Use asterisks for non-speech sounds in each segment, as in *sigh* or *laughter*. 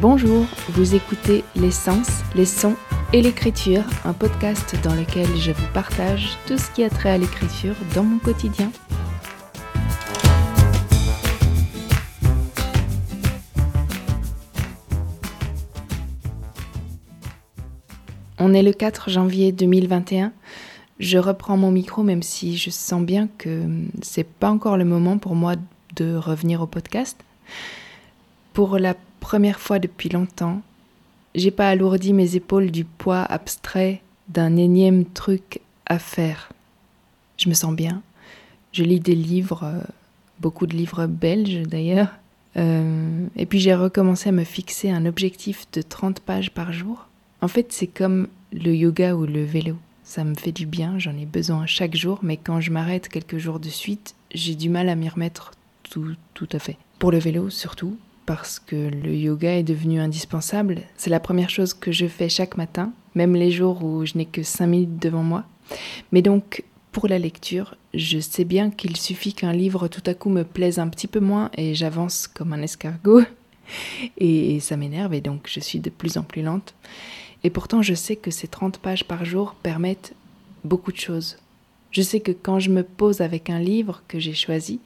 Bonjour, vous écoutez L'essence, les sons et l'écriture, un podcast dans lequel je vous partage tout ce qui a trait à l'écriture dans mon quotidien. On est le 4 janvier 2021. Je reprends mon micro même si je sens bien que c'est pas encore le moment pour moi de revenir au podcast. Pour la première fois depuis longtemps, j'ai pas alourdi mes épaules du poids abstrait d'un énième truc à faire. Je me sens bien. Je lis des livres, euh, beaucoup de livres belges d'ailleurs. Euh, et puis j'ai recommencé à me fixer un objectif de 30 pages par jour. En fait, c'est comme le yoga ou le vélo. Ça me fait du bien, j'en ai besoin chaque jour, mais quand je m'arrête quelques jours de suite, j'ai du mal à m'y remettre tout, tout à fait. Pour le vélo surtout, parce que le yoga est devenu indispensable. C'est la première chose que je fais chaque matin, même les jours où je n'ai que 5 minutes devant moi. Mais donc, pour la lecture, je sais bien qu'il suffit qu'un livre tout à coup me plaise un petit peu moins et j'avance comme un escargot. *laughs* Et ça m'énerve et donc je suis de plus en plus lente. Et pourtant, je sais que ces 30 pages par jour permettent beaucoup de choses. Je sais que quand je me pose avec un livre que j'ai choisi,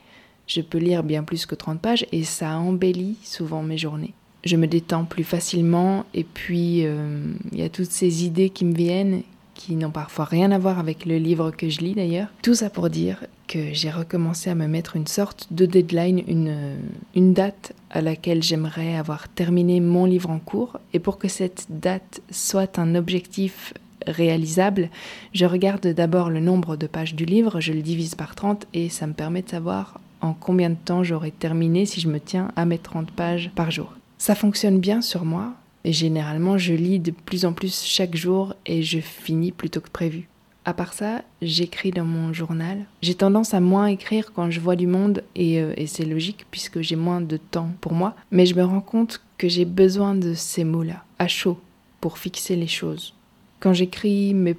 je peux lire bien plus que 30 pages et ça embellit souvent mes journées. Je me détends plus facilement et puis euh, il y a toutes ces idées qui me viennent qui n'ont parfois rien à voir avec le livre que je lis d'ailleurs. Tout ça pour dire que j'ai recommencé à me mettre une sorte de deadline, une, une date à laquelle j'aimerais avoir terminé mon livre en cours. Et pour que cette date soit un objectif réalisable, je regarde d'abord le nombre de pages du livre, je le divise par 30 et ça me permet de savoir en combien de temps j'aurai terminé si je me tiens à mes 30 pages par jour. Ça fonctionne bien sur moi et généralement je lis de plus en plus chaque jour et je finis plus tôt que prévu. À part ça, j'écris dans mon journal. J'ai tendance à moins écrire quand je vois du monde euh, et c'est logique puisque j'ai moins de temps pour moi, mais je me rends compte que j'ai besoin de ces mots-là, à chaud, pour fixer les choses. Quand j'écris mes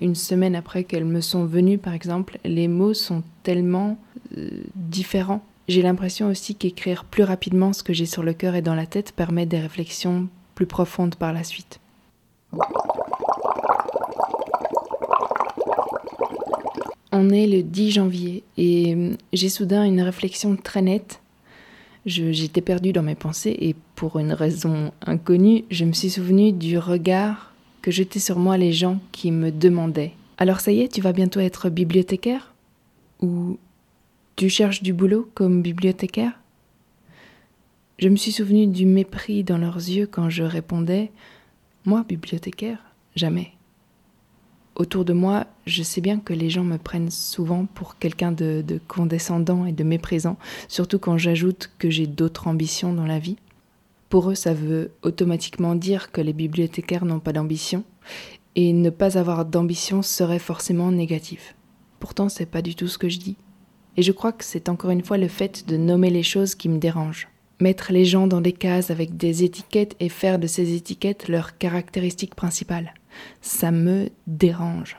une semaine après qu'elles me sont venues, par exemple, les mots sont tellement euh, différents. J'ai l'impression aussi qu'écrire plus rapidement ce que j'ai sur le cœur et dans la tête permet des réflexions plus profondes par la suite. On est le 10 janvier et euh, j'ai soudain une réflexion très nette. J'étais perdue dans mes pensées et pour une raison inconnue, je me suis souvenu du regard que sur moi les gens qui me demandaient Alors ça y est, tu vas bientôt être bibliothécaire? Ou tu cherches du boulot comme bibliothécaire? Je me suis souvenu du mépris dans leurs yeux quand je répondais Moi, bibliothécaire Jamais. Autour de moi, je sais bien que les gens me prennent souvent pour quelqu'un de condescendant et de méprisant, surtout quand j'ajoute que j'ai d'autres ambitions dans la vie. Pour eux, ça veut automatiquement dire que les bibliothécaires n'ont pas d'ambition, et ne pas avoir d'ambition serait forcément négatif. Pourtant, c'est pas du tout ce que je dis. Et je crois que c'est encore une fois le fait de nommer les choses qui me dérange. Mettre les gens dans des cases avec des étiquettes et faire de ces étiquettes leurs caractéristiques principales. Ça me dérange.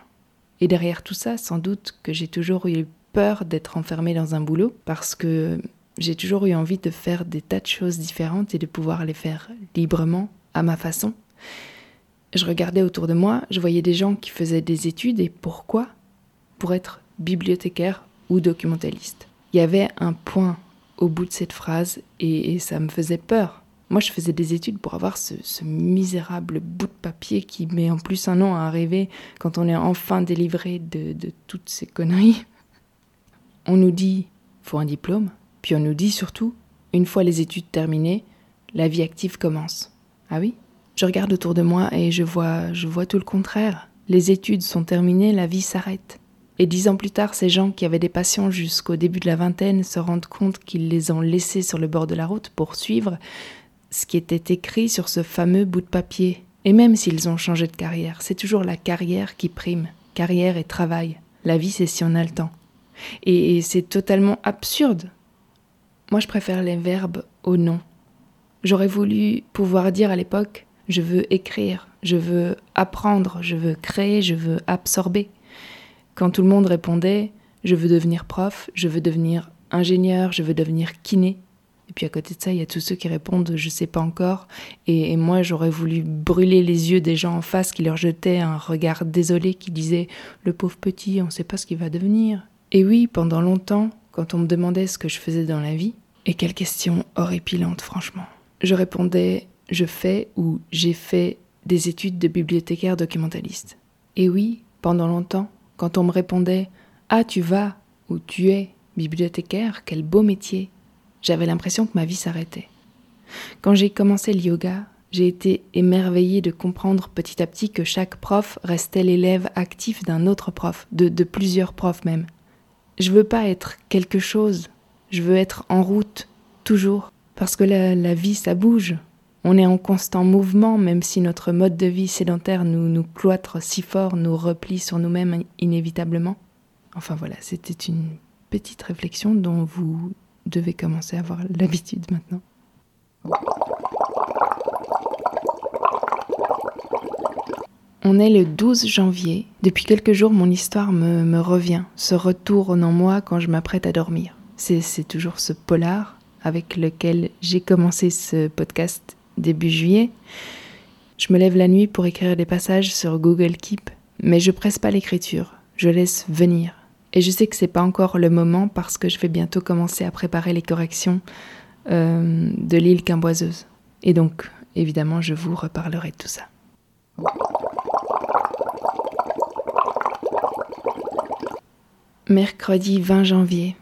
Et derrière tout ça, sans doute que j'ai toujours eu peur d'être enfermée dans un boulot, parce que j'ai toujours eu envie de faire des tas de choses différentes et de pouvoir les faire librement, à ma façon. Je regardais autour de moi, je voyais des gens qui faisaient des études et pourquoi? Pour être bibliothécaire ou documentaliste. Il y avait un point au bout de cette phrase et, ça me faisait peur. Moi, je faisais des études pour avoir ce, misérable bout de papier qui met en plus un an à arriver quand on est enfin délivré de, de toutes ces conneries. On nous dit, faut un diplôme. Puis on nous dit surtout, une fois les études terminées, la vie active commence. Ah oui? Je regarde autour de moi et je vois, je vois tout le contraire. Les études sont terminées, la vie s'arrête. Et dix ans plus tard, ces gens qui avaient des passions jusqu'au début de la vingtaine se rendent compte qu'ils les ont laissés sur le bord de la route pour suivre ce qui était écrit sur ce fameux bout de papier. Et même s'ils ont changé de carrière, c'est toujours la carrière qui prime. Carrière et travail. La vie, c'est si on a le temps. Et c'est totalement absurde moi, je préfère les verbes au nom. J'aurais voulu pouvoir dire à l'époque je veux écrire, je veux apprendre, je veux créer, je veux absorber. Quand tout le monde répondait je veux devenir prof, je veux devenir ingénieur, je veux devenir kiné, Et puis à côté de ça, il y a tous ceux qui répondent je sais pas encore. Et, moi, j'aurais voulu brûler les yeux des gens en face qui leur jetaient un regard désolé qui disait le pauvre petit, on sait pas ce qu'il va devenir. Et oui, pendant longtemps, quand on me demandait ce que je faisais dans la vie, et quelle question horripilante, franchement. Je répondais je fais ou j'ai fait des études de bibliothécaire documentaliste. Et oui, pendant longtemps, quand on me répondait Ah, tu vas ou tu es bibliothécaire, quel beau métier, j'avais l'impression que ma vie s'arrêtait. Quand j'ai commencé le yoga, j'ai été émerveillée de comprendre petit à petit que chaque prof restait l'élève actif d'un autre prof, de, de plusieurs profs même. Je veux pas être quelque chose, je veux être en route, toujours, parce que la, la vie, ça bouge. On est en constant mouvement, même si notre mode de vie sédentaire nous, nous cloître si fort, nous replie sur nous-mêmes inévitablement. Enfin voilà, c'était une petite réflexion dont vous devez commencer à avoir l'habitude maintenant. On est le 12 janvier. Depuis quelques jours, mon histoire me, me revient, se retourne en moi quand je m'apprête à dormir. C'est toujours ce polar avec lequel j'ai commencé ce podcast début juillet. Je me lève la nuit pour écrire des passages sur Google Keep, mais je presse pas l'écriture, je laisse venir. Et je sais que c'est pas encore le moment parce que je vais bientôt commencer à préparer les corrections euh, de l'île Quimboiseuse. Et donc, évidemment, je vous reparlerai de tout ça. Mercredi 20 janvier.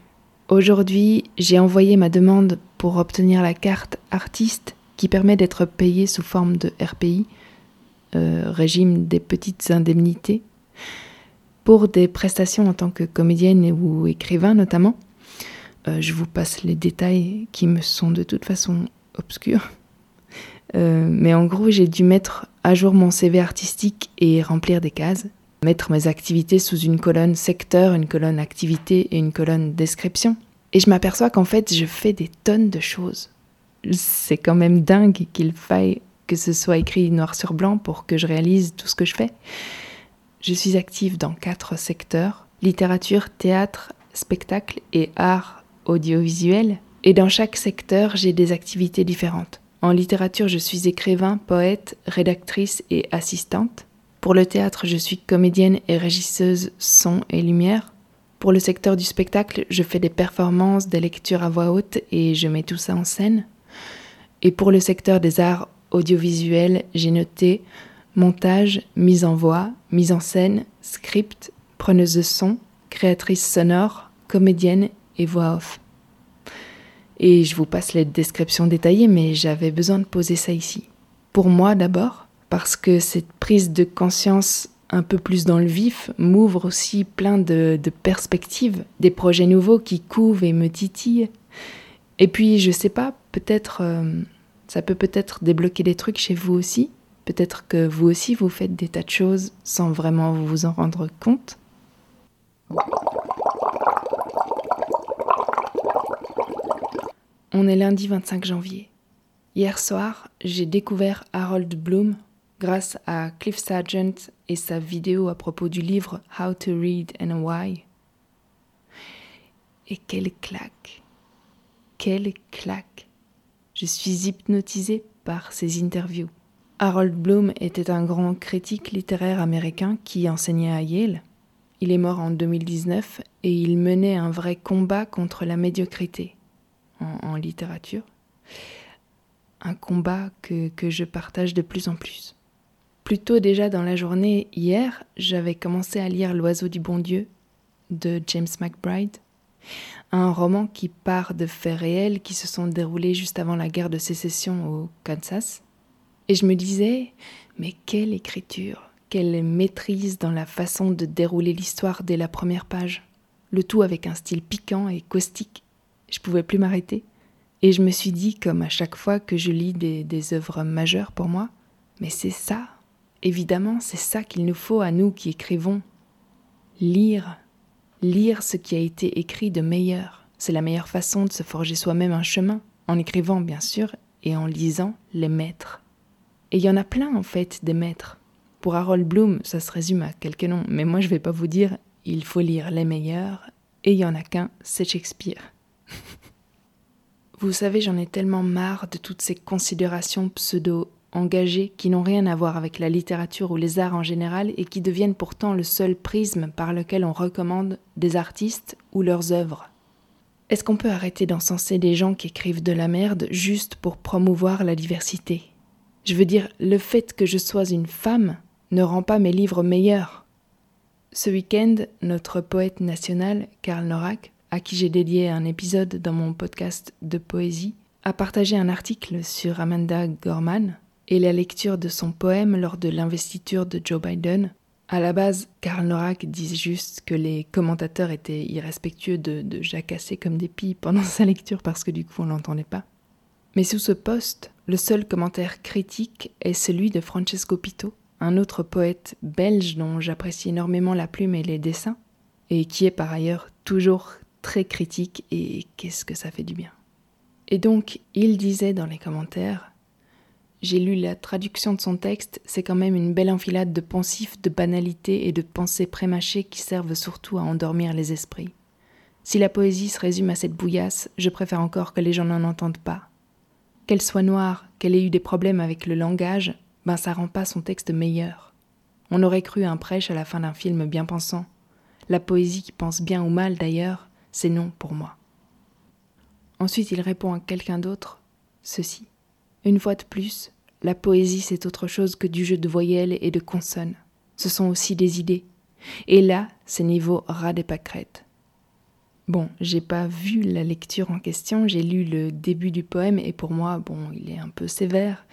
Aujourd'hui, j'ai envoyé ma demande pour obtenir la carte artiste qui permet d'être payé sous forme de RPI, euh, régime des petites indemnités, pour des prestations en tant que comédienne ou écrivain notamment. Euh, je vous passe les détails qui me sont de toute façon obscurs. Euh, mais en gros, j'ai dû mettre à jour mon CV artistique et remplir des cases, mettre mes activités sous une colonne secteur, une colonne activité et une colonne description. Et je m'aperçois qu'en fait, je fais des tonnes de choses. C'est quand même dingue qu'il faille que ce soit écrit noir sur blanc pour que je réalise tout ce que je fais. Je suis active dans quatre secteurs, littérature, théâtre, spectacle et art audiovisuel. Et dans chaque secteur, j'ai des activités différentes. En littérature, je suis écrivain, poète, rédactrice et assistante. Pour le théâtre, je suis comédienne et régisseuse son et lumière. Pour le secteur du spectacle, je fais des performances, des lectures à voix haute et je mets tout ça en scène. Et pour le secteur des arts audiovisuels, j'ai noté montage, mise en voix, mise en scène, script, preneuse de son, créatrice sonore, comédienne et voix off. Et je vous passe les descriptions détaillées, mais j'avais besoin de poser ça ici. Pour moi d'abord, parce que cette prise de conscience un peu plus dans le vif m'ouvre aussi plein de, perspectives, des projets nouveaux qui couvent et me titillent. Et puis, je sais pas, peut-être, euh, ça peut peut-être débloquer des trucs chez vous aussi. Peut-être que vous aussi vous faites des tas de choses sans vraiment vous en rendre compte. On est lundi 25 janvier. Hier soir, j'ai découvert Harold Bloom grâce à Cliff Sargent et sa vidéo à propos du livre How to Read and Why. Et quelle claque Quelle claque Je suis hypnotisée par ces interviews. Harold Bloom était un grand critique littéraire américain qui enseignait à Yale. Il est mort en 2019 et il menait un vrai combat contre la médiocrité en, littérature. Un combat que, que je partage de plus en plus. Plus tôt déjà dans la journée, hier, j'avais commencé à lire L'oiseau du bon Dieu de James McBride, un roman qui part de faits réels qui se sont déroulés juste avant la guerre de sécession au Kansas. Et je me disais, mais quelle écriture, quelle maîtrise dans la façon de dérouler l'histoire dès la première page, le tout avec un style piquant et caustique. Je pouvais plus m'arrêter. Et je me suis dit, comme à chaque fois que je lis des, des œuvres majeures pour moi, mais c'est ça, évidemment, c'est ça qu'il nous faut à nous qui écrivons. Lire, lire ce qui a été écrit de meilleur. C'est la meilleure façon de se forger soi-même un chemin, en écrivant bien sûr, et en lisant les maîtres. Et il y en a plein en fait des maîtres. Pour Harold Bloom, ça se résume à quelques noms, mais moi je vais pas vous dire il faut lire les meilleurs, et il y en a qu'un, c'est Shakespeare. *laughs* Vous savez, j'en ai tellement marre de toutes ces considérations pseudo engagées qui n'ont rien à voir avec la littérature ou les arts en général et qui deviennent pourtant le seul prisme par lequel on recommande des artistes ou leurs œuvres. Est-ce qu'on peut arrêter d'encenser des gens qui écrivent de la merde juste pour promouvoir la diversité? Je veux dire, le fait que je sois une femme ne rend pas mes livres meilleurs. Ce week-end, notre poète national, Karl Norak, à qui j'ai dédié un épisode dans mon podcast de poésie, a partagé un article sur Amanda Gorman et la lecture de son poème lors de l'investiture de Joe Biden. À la base, Karl Norak dit juste que les commentateurs étaient irrespectueux de, de jacasser comme des pies pendant *laughs* sa lecture parce que du coup on l'entendait pas. Mais sous ce poste, le seul commentaire critique est celui de Francesco Pito, un autre poète belge dont j'apprécie énormément la plume et les dessins, et qui est par ailleurs toujours très critique et qu'est-ce que ça fait du bien. Et donc, il disait dans les commentaires J'ai lu la traduction de son texte, c'est quand même une belle enfilade de poncifs, de banalités et de pensées prémâchées qui servent surtout à endormir les esprits. Si la poésie se résume à cette bouillasse, je préfère encore que les gens n'en entendent pas. Qu'elle soit noire, qu'elle ait eu des problèmes avec le langage, ben ça rend pas son texte meilleur. On aurait cru un prêche à la fin d'un film bien pensant. La poésie qui pense bien ou mal d'ailleurs, c'est non pour moi. Ensuite il répond à quelqu'un d'autre ceci. Une fois de plus, la poésie c'est autre chose que du jeu de voyelles et de consonnes. Ce sont aussi des idées. Et là, c'est niveau ras des pâquerettes. Bon, j'ai pas vu la lecture en question, j'ai lu le début du poème et pour moi, bon, il est un peu sévère,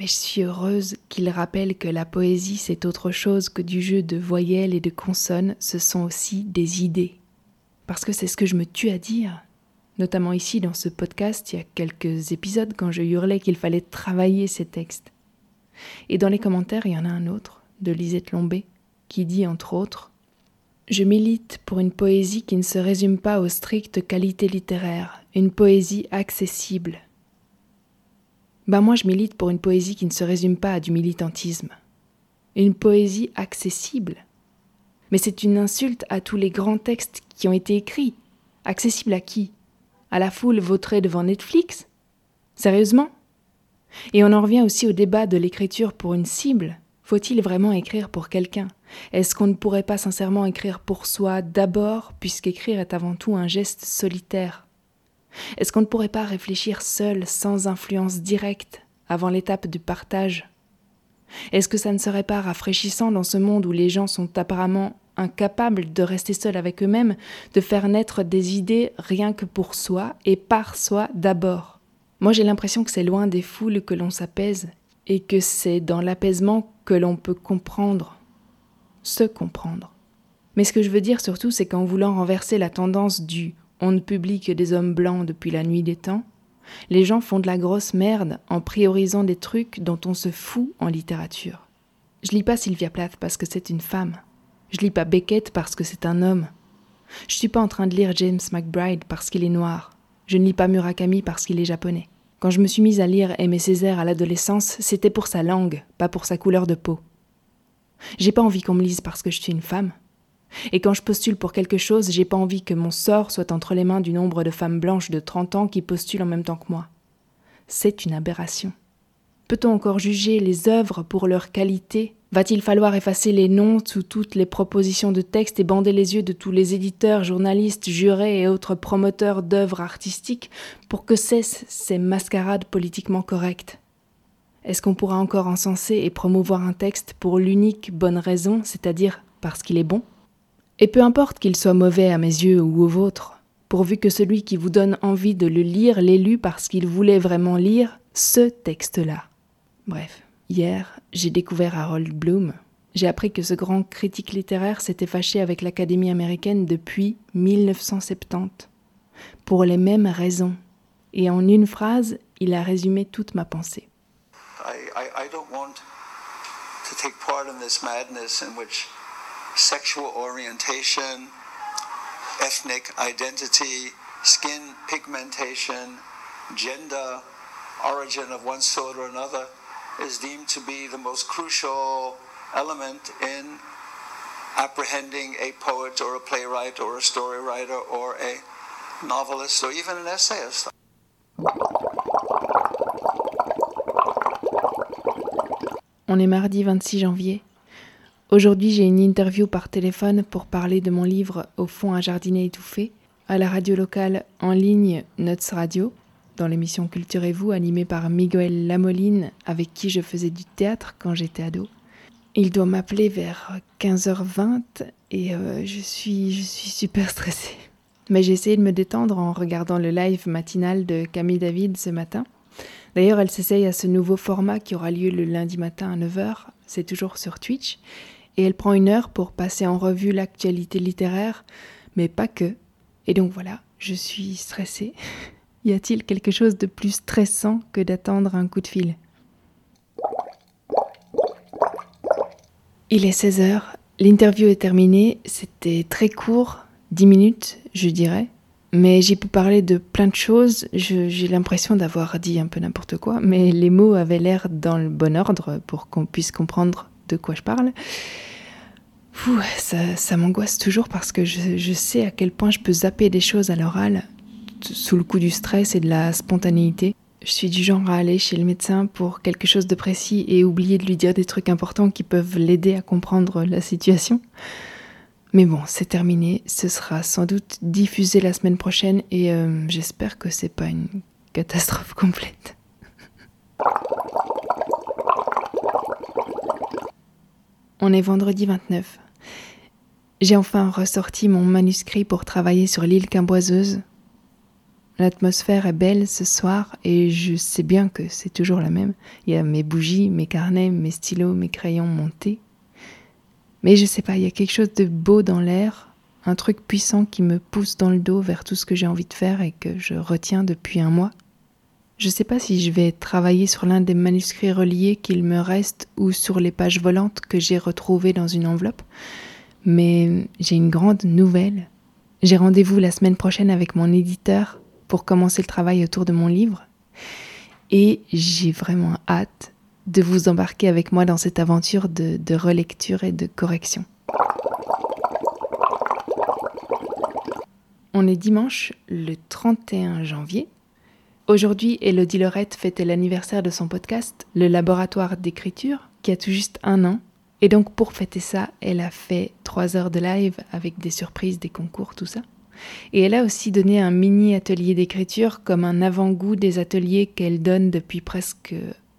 mais je suis heureuse qu'il rappelle que la poésie c'est autre chose que du jeu de voyelles et de consonnes, ce sont aussi des idées. Parce que c'est ce que je me tue à dire, notamment ici dans ce podcast il y a quelques épisodes quand je hurlais qu'il fallait travailler ces textes. Et dans les commentaires, il y en a un autre, de Lisette Lombé, qui dit entre autres Je milite pour une poésie qui ne se résume pas aux strictes qualités littéraires, une poésie accessible, ben moi je milite pour une poésie qui ne se résume pas à du militantisme. Une poésie accessible? Mais c'est une insulte à tous les grands textes qui ont été écrits. Accessible à qui? À la foule vautrée devant Netflix? Sérieusement? Et on en revient aussi au débat de l'écriture pour une cible. Faut-il vraiment écrire pour quelqu'un? Est-ce qu'on ne pourrait pas sincèrement écrire pour soi d'abord, puisqu'écrire est avant tout un geste solitaire? Est-ce qu'on ne pourrait pas réfléchir seul, sans influence directe, avant l'étape du partage? Est-ce que ça ne serait pas rafraîchissant dans ce monde où les gens sont apparemment incapables de rester seuls avec eux-mêmes, de faire naître des idées rien que pour soi et par soi d'abord? Moi j'ai l'impression que c'est loin des foules que l'on s'apaise et que c'est dans l'apaisement que l'on peut comprendre, se comprendre. Mais ce que je veux dire surtout, c'est qu'en voulant renverser la tendance du on ne publie que des hommes blancs depuis la nuit des temps, les gens font de la grosse merde en priorisant des trucs dont on se fout en littérature. Je lis pas Sylvia Plath parce que c'est une femme. Je lis pas Beckett parce que c'est un homme. Je suis pas en train de lire James McBride parce qu'il est noir. Je ne lis pas Murakami parce qu'il est japonais. Quand je me suis mise à lire Aimé Césaire à l'adolescence, c'était pour sa langue, pas pour sa couleur de peau. J'ai pas envie qu'on me lise parce que je suis une femme. Et quand je postule pour quelque chose, j'ai pas envie que mon sort soit entre les mains du nombre de femmes blanches de 30 ans qui postulent en même temps que moi. C'est une aberration. Peut-on encore juger les œuvres pour leur qualité? Va-t-il falloir effacer les noms sous toutes les propositions de texte et bander les yeux de tous les éditeurs, journalistes, jurés et autres promoteurs d'œuvres artistiques pour que cessent ces mascarades politiquement correctes? Est-ce qu'on pourra encore encenser et promouvoir un texte pour l'unique bonne raison, c'est-à-dire parce qu'il est bon? Et peu importe qu'il soit mauvais à mes yeux ou aux vôtres, pourvu que celui qui vous donne envie de le lire l'ait lu parce qu'il voulait vraiment lire ce texte-là. Bref, hier, j'ai découvert Harold Bloom. J'ai appris que ce grand critique littéraire s'était fâché avec l'Académie américaine depuis 1970, pour les mêmes raisons. Et en une phrase, il a résumé toute ma pensée. I, don't want to take part in this madness in which sexual orientation, ethnic identity, skin pigmentation, gender, origin of one sort or another is deemed to be the most crucial element in apprehending a poet or a playwright or a story writer or a novelist or even an essayist. On est mardi 26 janvier Aujourd'hui, j'ai une interview par téléphone pour parler de mon livre Au fond, un jardinet étouffé, à la radio locale en ligne Notes Radio, dans l'émission Culturez-vous, animée par Miguel Lamoline, avec qui je faisais du théâtre quand j'étais ado. Il doit m'appeler vers 15h20 et euh, je, suis, je suis super stressée. Mais j'ai essayé de me détendre en regardant le live matinal de Camille David ce matin. D'ailleurs, elle s'essaye à ce nouveau format qui aura lieu le lundi matin à 9h. C'est toujours sur Twitch. Et elle prend une heure pour passer en revue l'actualité littéraire, mais pas que. Et donc voilà, je suis stressée. *laughs* y a-t-il quelque chose de plus stressant que d'attendre un coup de fil? Il est 16h, l'interview est terminée, c'était très court, 10 minutes je dirais, mais j'ai pu parler de plein de choses, j'ai l'impression d'avoir dit un peu n'importe quoi, mais les mots avaient l'air dans le bon ordre pour qu'on puisse comprendre de quoi je parle. ça, m'angoisse toujours parce que je, je, sais à quel point je peux zapper des choses à l'oral sous le coup du stress et de la spontanéité. Je suis du genre à aller chez le médecin pour quelque chose de précis et oublier de lui dire des trucs importants qui peuvent l'aider à comprendre la situation. Mais bon, c'est terminé. Ce sera sans doute diffusé la semaine prochaine et euh, j'espère que c'est pas une catastrophe *laughs* complète. On est vendredi 29. J'ai enfin ressorti mon manuscrit pour travailler sur l'île Quimboiseuse, L'atmosphère est belle ce soir et je sais bien que c'est toujours la même. Il y a mes bougies, mes carnets, mes stylos, mes crayons, mon thé. Mais je sais pas, il y a quelque chose de beau dans l'air, un truc puissant qui me pousse dans le dos vers tout ce que j'ai envie de faire et que je retiens depuis un mois. Je sais pas si je vais travailler sur l'un des manuscrits reliés qu'il me reste ou sur les pages volantes que j'ai retrouvées dans une enveloppe, mais j'ai une grande nouvelle. J'ai rendez-vous la semaine prochaine avec mon éditeur pour commencer le travail autour de mon livre. Et j'ai vraiment hâte de vous embarquer avec moi dans cette aventure de, relecture et de correction. On est dimanche le 31 janvier. Aujourd'hui, Elodie Lorette fêtait l'anniversaire de son podcast, Le Laboratoire d'écriture, qui a tout juste un an. Et donc pour fêter ça, elle a fait trois heures de live avec des surprises, des concours, tout ça. Et elle a aussi donné un mini atelier d'écriture comme un avant-goût des ateliers qu'elle donne depuis presque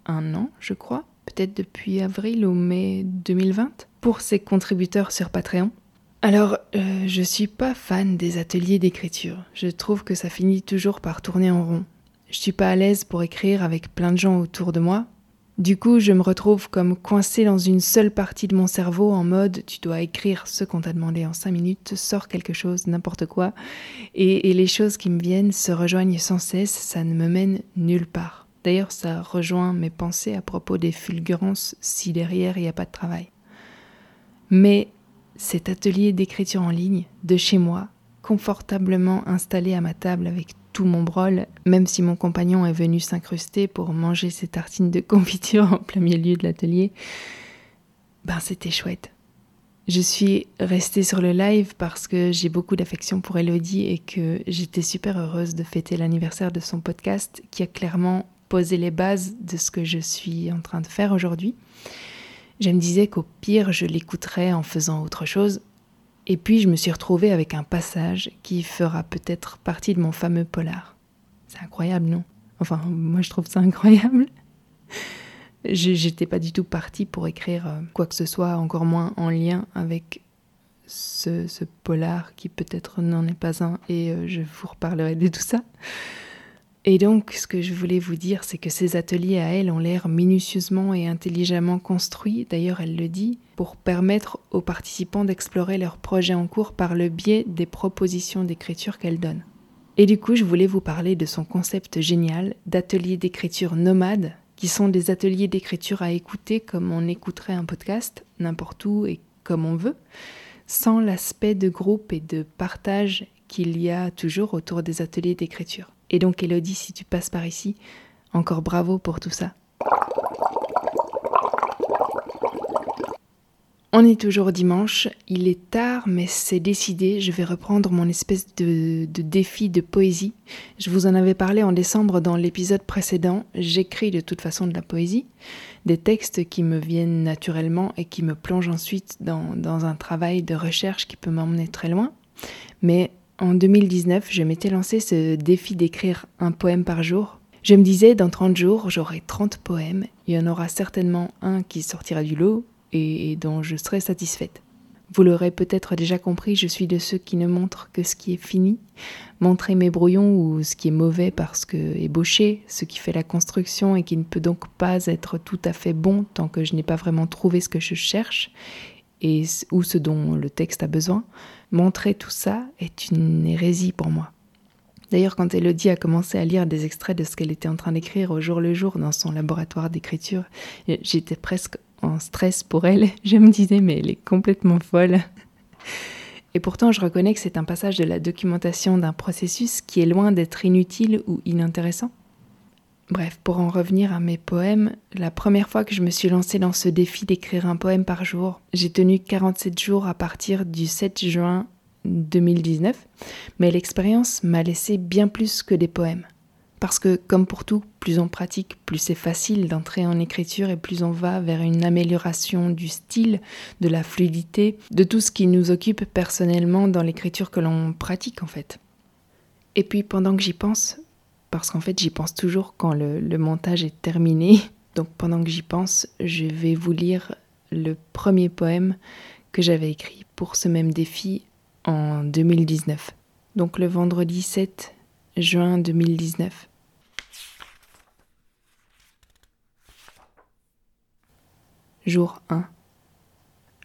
un an, je crois, peut-être depuis avril ou mai 2020, pour ses contributeurs sur Patreon. Alors, euh, je suis pas fan des ateliers d'écriture. Je trouve que ça finit toujours par tourner en rond. Je suis pas à l'aise pour écrire avec plein de gens autour de moi, du coup, je me retrouve comme coincée dans une seule partie de mon cerveau en mode tu dois écrire ce qu'on t'a demandé en cinq minutes, sors quelque chose, n'importe quoi. Et, les choses qui me viennent se rejoignent sans cesse, ça ne me mène nulle part. D'ailleurs, ça rejoint mes pensées à propos des fulgurances si derrière il n'y a pas de travail. Mais cet atelier d'écriture en ligne, de chez moi, confortablement installé à ma table avec tout mon brol, même si mon compagnon est venu s'incruster pour manger ses tartines de confiture en plein milieu de l'atelier, ben c'était chouette. Je suis restée sur le live parce que j'ai beaucoup d'affection pour Elodie et que j'étais super heureuse de fêter l'anniversaire de son podcast qui a clairement posé les bases de ce que je suis en train de faire aujourd'hui. Je me disais qu'au pire, je l'écouterais en faisant autre chose, et puis je me suis retrouvée avec un passage qui fera peut-être partie de mon fameux polar. C'est incroyable, non? Enfin, moi je trouve ça incroyable. J'étais pas du tout partie pour écrire euh, quoi que ce soit, encore moins en lien avec ce, polar qui peut-être n'en est pas un, et euh, je vous reparlerai de tout ça. Et donc, ce que je voulais vous dire, c'est que ces ateliers à elle ont l'air minutieusement et intelligemment construits, d'ailleurs elle le dit, pour permettre aux participants d'explorer leurs projets en cours par le biais des propositions d'écriture qu'elle donne. Et du coup, je voulais vous parler de son concept génial d'ateliers d'écriture nomades, qui sont des ateliers d'écriture à écouter comme on écouterait un podcast, n'importe où et comme on veut, sans l'aspect de groupe et de partage qu'il y a toujours autour des ateliers d'écriture. Et donc Elodie, si tu passes par ici, encore bravo pour tout ça. On est toujours dimanche, il est tard, mais c'est décidé, je vais reprendre mon espèce de, défi de poésie. Je vous en avais parlé en décembre dans l'épisode précédent, j'écris de toute façon de la poésie, des textes qui me viennent naturellement et qui me plongent ensuite dans, dans un travail de recherche qui peut m'emmener très loin. Mais en 2019, je m'étais lancé ce défi d'écrire un poème par jour. Je me disais, dans 30 jours, j'aurai 30 poèmes, il y en aura certainement un qui sortira du lot, et, dont je serai satisfaite. Vous l'aurez peut-être déjà compris, je suis de ceux qui ne montrent que ce qui est fini. Montrer mes brouillons ou ce qui est mauvais parce que ébauché, ce qui fait la construction et qui ne peut donc pas être tout à fait bon tant que je n'ai pas vraiment trouvé ce que je cherche et ou ce dont le texte a besoin. Montrer tout ça est une hérésie pour moi. D'ailleurs, quand Elodie a commencé à lire des extraits de ce qu'elle était en train d'écrire au jour le jour dans son laboratoire d'écriture, j'étais presque en stress pour elle. *laughs* Je me disais, mais elle est complètement folle. Et pourtant, je reconnais que c'est un passage de la documentation d'un processus qui est loin d'être inutile ou inintéressant. Bref, pour en revenir à mes poèmes, la première fois que je me suis lancée dans ce défi d'écrire un poème par jour, j'ai tenu 47 jours à partir du 7 juin 2019, mais l'expérience m'a laissé bien plus que des poèmes. Parce que, comme pour tout, plus on pratique, plus c'est facile d'entrer en écriture et plus on va vers une amélioration du style, de la fluidité, de tout ce qui nous occupe personnellement dans l'écriture que l'on pratique en fait. Et puis pendant que j'y pense, parce qu'en fait j'y pense toujours quand le, montage est terminé, *laughs* donc pendant que j'y pense, je vais vous lire le premier poème que j'avais écrit pour ce même défi en 2019. Donc le vendredi 7 juin 2019. Jour 1.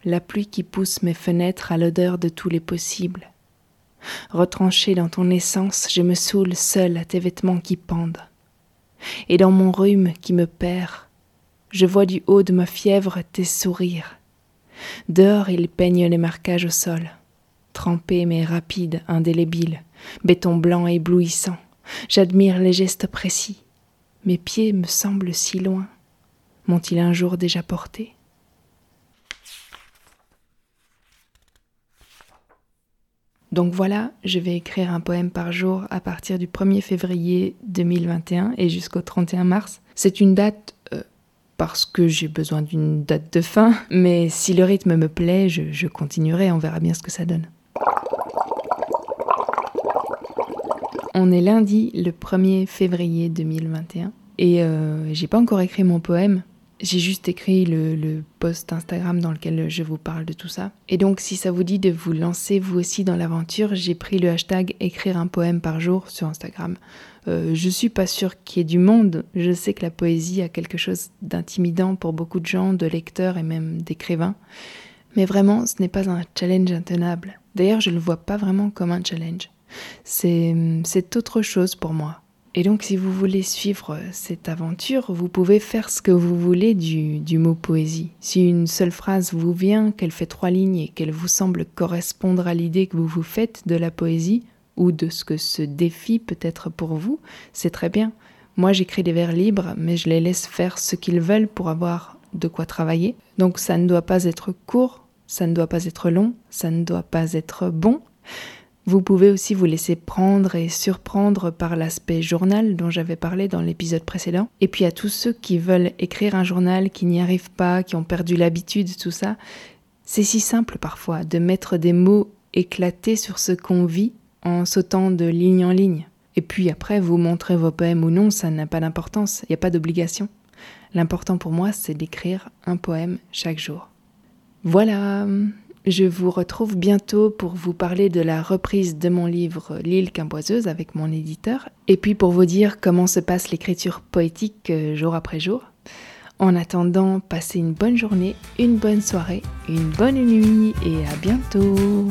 La pluie qui pousse mes fenêtres à l'odeur de tous les possibles. Retranché dans ton essence, je me saoule seul à tes vêtements qui pendent. Et dans mon rhume qui me perd, je vois du haut de ma fièvre tes sourires. Dehors, ils peignent les marquages au sol, trempés mais rapides, indélébiles, béton blanc éblouissant. J'admire les gestes précis. Mes pieds me semblent si loin. M'ont-ils un jour déjà porté Donc voilà, je vais écrire un poème par jour à partir du 1er février 2021 et jusqu'au 31 mars. C'est une date euh, parce que j'ai besoin d'une date de fin, mais si le rythme me plaît, je, continuerai, on verra bien ce que ça donne. On est lundi le 1er février 2021 et euh, j'ai pas encore écrit mon poème. J'ai juste écrit le, post Instagram dans lequel je vous parle de tout ça. Et donc, si ça vous dit de vous lancer vous aussi dans l'aventure, j'ai pris le hashtag écrire un poème par jour sur Instagram. Euh, je suis pas sûre qu'il y ait du monde. Je sais que la poésie a quelque chose d'intimidant pour beaucoup de gens, de lecteurs et même d'écrivains. Mais vraiment, ce n'est pas un challenge intenable. D'ailleurs, je le vois pas vraiment comme un challenge c'est autre chose pour moi. Et donc si vous voulez suivre cette aventure, vous pouvez faire ce que vous voulez du, du mot poésie. Si une seule phrase vous vient, qu'elle fait trois lignes et qu'elle vous semble correspondre à l'idée que vous vous faites de la poésie, ou de ce que ce défi peut être pour vous, c'est très bien. Moi j'écris des vers libres, mais je les laisse faire ce qu'ils veulent pour avoir de quoi travailler. Donc ça ne doit pas être court, ça ne doit pas être long, ça ne doit pas être bon. Vous pouvez aussi vous laisser prendre et surprendre par l'aspect journal dont j'avais parlé dans l'épisode précédent. Et puis à tous ceux qui veulent écrire un journal, qui n'y arrivent pas, qui ont perdu l'habitude, tout ça, c'est si simple parfois de mettre des mots éclatés sur ce qu'on vit en sautant de ligne en ligne. Et puis après, vous montrez vos poèmes ou non, ça n'a pas d'importance, il n'y a pas d'obligation. L'important pour moi, c'est d'écrire un poème chaque jour. Voilà, je vous retrouve bientôt pour vous parler de la reprise de mon livre L'île quimboiseuse avec mon éditeur, et puis pour vous dire comment se passe l'écriture poétique euh, jour après jour. En attendant, passez une bonne journée, une bonne soirée, une bonne nuit et à bientôt